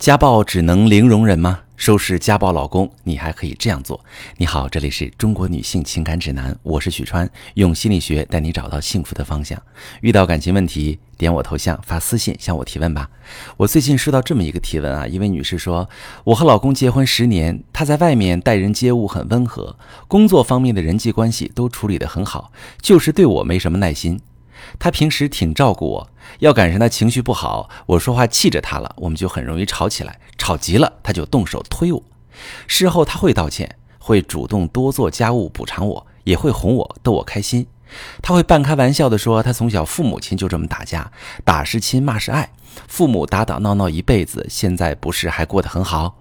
家暴只能零容忍吗？收拾家暴老公，你还可以这样做。你好，这里是中国女性情感指南，我是许川，用心理学带你找到幸福的方向。遇到感情问题，点我头像发私信向我提问吧。我最近收到这么一个提问啊，一位女士说，我和老公结婚十年，他在外面待人接物很温和，工作方面的人际关系都处理得很好，就是对我没什么耐心。他平时挺照顾我，要赶上他情绪不好，我说话气着他了，我们就很容易吵起来。吵急了，他就动手推我。事后他会道歉，会主动多做家务补偿我，也会哄我逗我开心。他会半开玩笑地说，他从小父母亲就这么打架，打是亲，骂是爱，父母打打闹闹一辈子，现在不是还过得很好？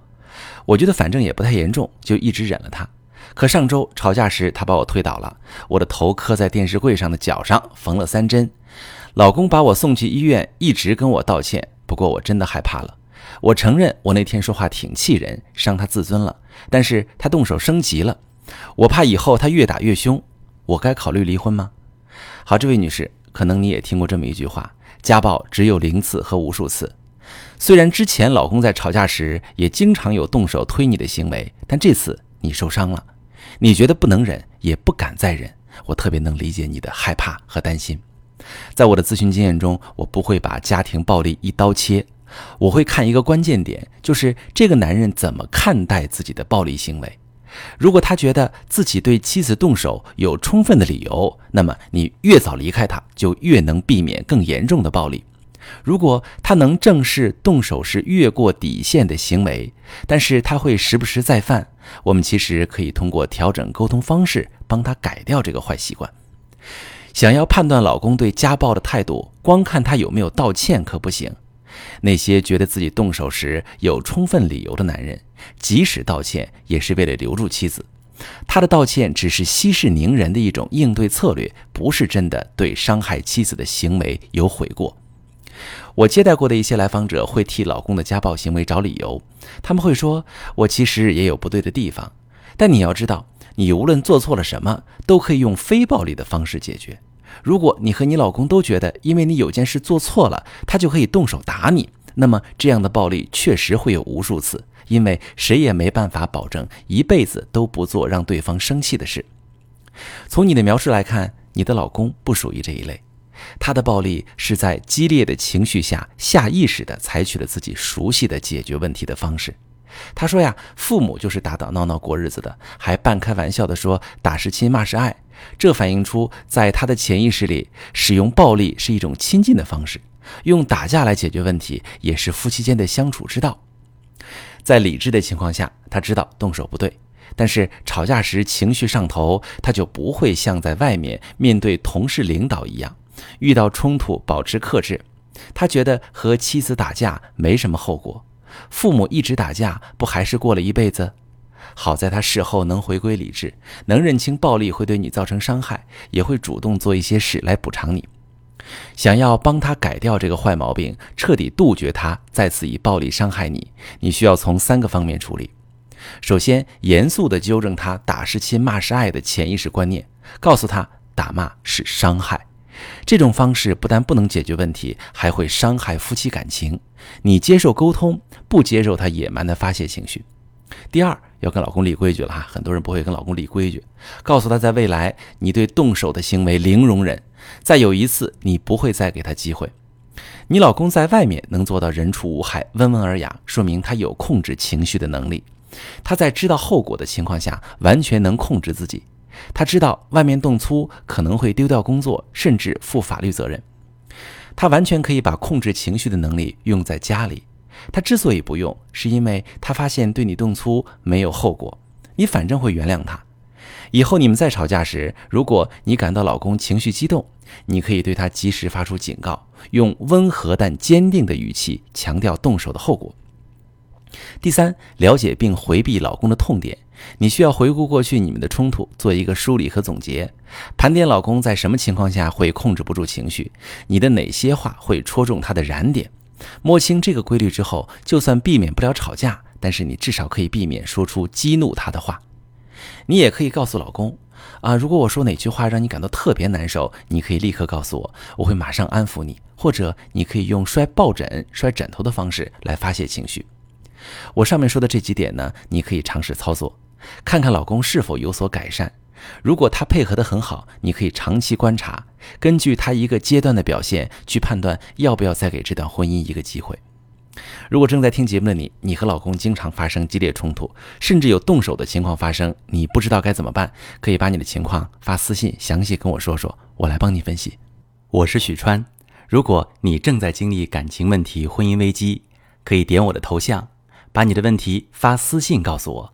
我觉得反正也不太严重，就一直忍了他。可上周吵架时，他把我推倒了，我的头磕在电视柜上的脚上，缝了三针。老公把我送去医院，一直跟我道歉。不过我真的害怕了。我承认我那天说话挺气人，伤他自尊了。但是他动手升级了，我怕以后他越打越凶。我该考虑离婚吗？好，这位女士，可能你也听过这么一句话：家暴只有零次和无数次。虽然之前老公在吵架时也经常有动手推你的行为，但这次你受伤了。你觉得不能忍，也不敢再忍，我特别能理解你的害怕和担心。在我的咨询经验中，我不会把家庭暴力一刀切，我会看一个关键点，就是这个男人怎么看待自己的暴力行为。如果他觉得自己对妻子动手有充分的理由，那么你越早离开他，就越能避免更严重的暴力。如果他能正视动手是越过底线的行为，但是他会时不时再犯，我们其实可以通过调整沟通方式帮他改掉这个坏习惯。想要判断老公对家暴的态度，光看他有没有道歉可不行。那些觉得自己动手时有充分理由的男人，即使道歉也是为了留住妻子，他的道歉只是息事宁人的一种应对策略，不是真的对伤害妻子的行为有悔过。我接待过的一些来访者会替老公的家暴行为找理由，他们会说：“我其实也有不对的地方。”但你要知道，你无论做错了什么，都可以用非暴力的方式解决。如果你和你老公都觉得，因为你有件事做错了，他就可以动手打你，那么这样的暴力确实会有无数次，因为谁也没办法保证一辈子都不做让对方生气的事。从你的描述来看，你的老公不属于这一类。他的暴力是在激烈的情绪下下意识地采取了自己熟悉的解决问题的方式。他说呀，父母就是打打闹闹过日子的，还半开玩笑地说打是亲，骂是爱。这反映出在他的潜意识里，使用暴力是一种亲近的方式，用打架来解决问题也是夫妻间的相处之道。在理智的情况下，他知道动手不对，但是吵架时情绪上头，他就不会像在外面面对同事、领导一样。遇到冲突保持克制，他觉得和妻子打架没什么后果，父母一直打架不还是过了一辈子？好在他事后能回归理智，能认清暴力会对你造成伤害，也会主动做一些事来补偿你。想要帮他改掉这个坏毛病，彻底杜绝他再次以暴力伤害你，你需要从三个方面处理。首先，严肃地纠正他“打是亲，骂是爱”的潜意识观念，告诉他打骂是伤害。这种方式不但不能解决问题，还会伤害夫妻感情。你接受沟通，不接受他野蛮的发泄情绪。第二，要跟老公立规矩了哈，很多人不会跟老公立规矩，告诉他在未来你对动手的行为零容忍，再有一次你不会再给他机会。你老公在外面能做到人畜无害、温文尔雅，说明他有控制情绪的能力。他在知道后果的情况下，完全能控制自己。他知道外面动粗可能会丢掉工作，甚至负法律责任。他完全可以把控制情绪的能力用在家里。他之所以不用，是因为他发现对你动粗没有后果，你反正会原谅他。以后你们再吵架时，如果你感到老公情绪激动，你可以对他及时发出警告，用温和但坚定的语气强调动手的后果。第三，了解并回避老公的痛点。你需要回顾过去你们的冲突，做一个梳理和总结，盘点老公在什么情况下会控制不住情绪，你的哪些话会戳中他的燃点。摸清这个规律之后，就算避免不了吵架，但是你至少可以避免说出激怒他的话。你也可以告诉老公啊，如果我说哪句话让你感到特别难受，你可以立刻告诉我，我会马上安抚你。或者你可以用摔抱枕、摔枕头的方式来发泄情绪。我上面说的这几点呢，你可以尝试操作，看看老公是否有所改善。如果他配合得很好，你可以长期观察，根据他一个阶段的表现去判断要不要再给这段婚姻一个机会。如果正在听节目的你，你和老公经常发生激烈冲突，甚至有动手的情况发生，你不知道该怎么办，可以把你的情况发私信，详细跟我说说，我来帮你分析。我是许川，如果你正在经历感情问题、婚姻危机，可以点我的头像，把你的问题发私信告诉我，